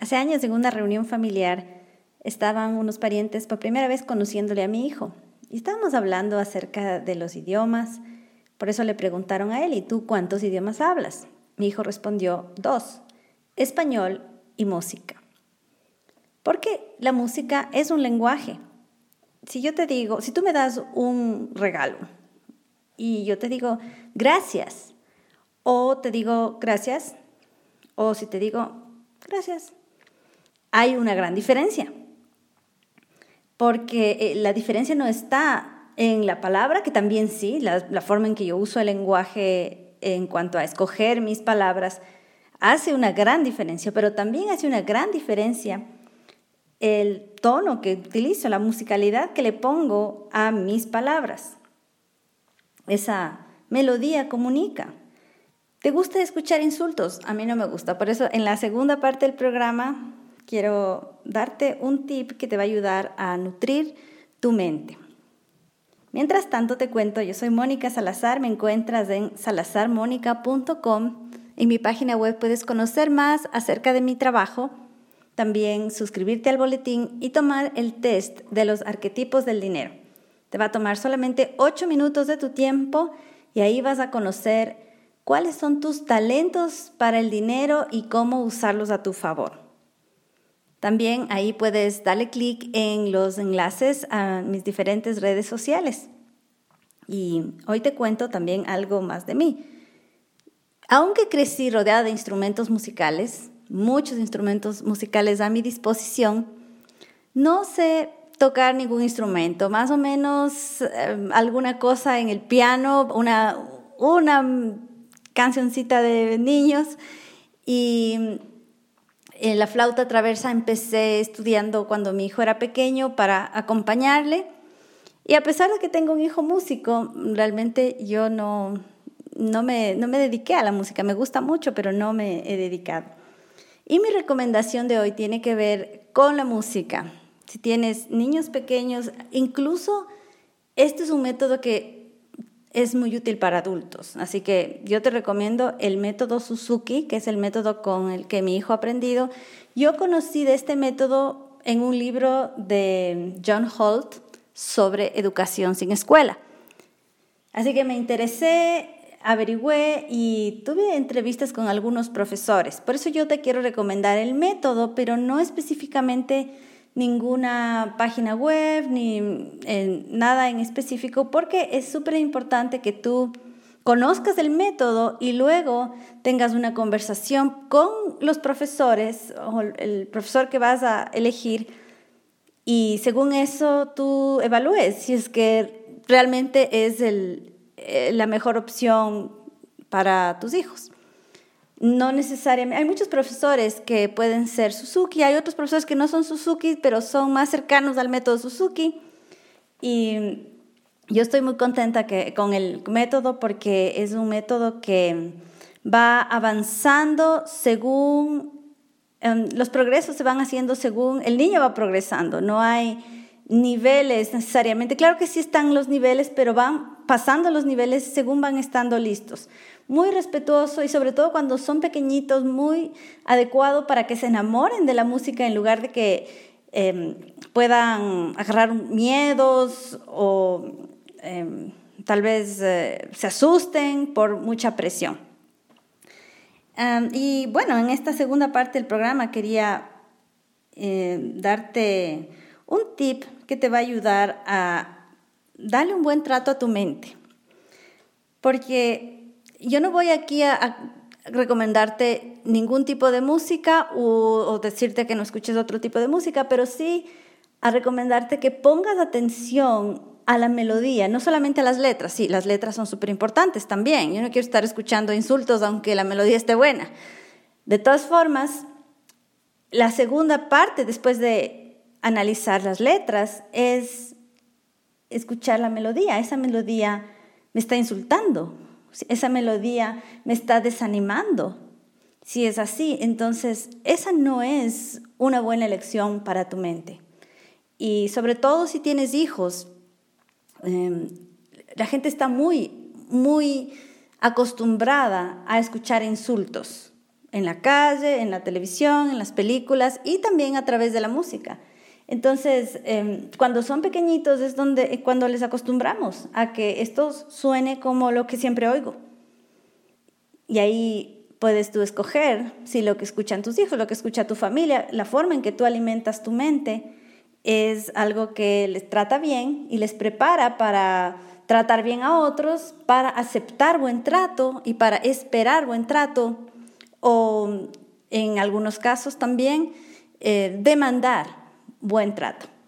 Hace años en una reunión familiar estaban unos parientes por primera vez conociéndole a mi hijo y estábamos hablando acerca de los idiomas. Por eso le preguntaron a él, ¿y tú cuántos idiomas hablas? Mi hijo respondió, dos, español y música. Porque la música es un lenguaje. Si yo te digo, si tú me das un regalo y yo te digo gracias, o te digo gracias, o si te digo gracias, hay una gran diferencia. Porque eh, la diferencia no está en la palabra, que también sí, la, la forma en que yo uso el lenguaje en cuanto a escoger mis palabras, hace una gran diferencia, pero también hace una gran diferencia el tono que utilizo, la musicalidad que le pongo a mis palabras. Esa melodía comunica. ¿Te gusta escuchar insultos? A mí no me gusta. Por eso en la segunda parte del programa quiero darte un tip que te va a ayudar a nutrir tu mente. Mientras tanto te cuento, yo soy Mónica Salazar, me encuentras en salazarmónica.com. En mi página web puedes conocer más acerca de mi trabajo también suscribirte al boletín y tomar el test de los arquetipos del dinero. Te va a tomar solamente 8 minutos de tu tiempo y ahí vas a conocer cuáles son tus talentos para el dinero y cómo usarlos a tu favor. También ahí puedes darle clic en los enlaces a mis diferentes redes sociales. Y hoy te cuento también algo más de mí. Aunque crecí rodeada de instrumentos musicales, muchos instrumentos musicales a mi disposición. No sé tocar ningún instrumento, más o menos eh, alguna cosa en el piano, una, una cancioncita de niños y en eh, la flauta traversa empecé estudiando cuando mi hijo era pequeño para acompañarle. Y a pesar de que tengo un hijo músico, realmente yo no, no, me, no me dediqué a la música. Me gusta mucho, pero no me he dedicado. Y mi recomendación de hoy tiene que ver con la música. Si tienes niños pequeños, incluso este es un método que es muy útil para adultos. Así que yo te recomiendo el método Suzuki, que es el método con el que mi hijo ha aprendido. Yo conocí de este método en un libro de John Holt sobre educación sin escuela. Así que me interesé averigüé y tuve entrevistas con algunos profesores. Por eso yo te quiero recomendar el método, pero no específicamente ninguna página web ni eh, nada en específico, porque es súper importante que tú conozcas el método y luego tengas una conversación con los profesores o el profesor que vas a elegir y según eso tú evalúes si es que realmente es el, eh, la mejor opción para tus hijos. No necesariamente, hay muchos profesores que pueden ser Suzuki, hay otros profesores que no son Suzuki, pero son más cercanos al método Suzuki. Y yo estoy muy contenta con el método porque es un método que va avanzando según, em, los progresos se van haciendo según el niño va progresando, no hay niveles necesariamente. Claro que sí están los niveles, pero van pasando los niveles según van estando listos. Muy respetuoso y sobre todo cuando son pequeñitos, muy adecuado para que se enamoren de la música en lugar de que em, puedan agarrar miedos o em, tal vez eh, se asusten por mucha presión. y bueno, en esta segunda parte del programa quería eh, darte un tip que te va a ayudar a darle un buen trato a tu mente. Porque yo no voy aquí a, recomendarte ningún tipo de música o, decirte que no escuches otro tipo de música, pero sí a recomendarte que pongas atención a la melodía, no solamente a las letras. Sí, las letras son súper importantes también. Yo no quiero estar escuchando insultos aunque la melodía esté buena. De todas formas, la segunda parte, después de analizar las letras es escuchar la melodía. Esa melodía me está insultando, esa melodía me está desanimando. Si es así, entonces esa no es una buena elección para tu mente. Y sobre todo si tienes hijos, em, la gente está muy, muy acostumbrada a escuchar insultos. en la calle, en la televisión, en las películas y también a través de la música. Entonces, em, cuando son pequeñitos es donde, eh, cuando les acostumbramos a que esto suene como lo que siempre oigo. Y ahí puedes tú escoger si lo que escuchan tus hijos, lo que escucha tu familia, la forma en que tú alimentas tu mente es algo que les trata bien y les prepara para tratar bien a otros, para aceptar buen trato y para esperar buen trato o en algunos casos también eh, demandar buen trato.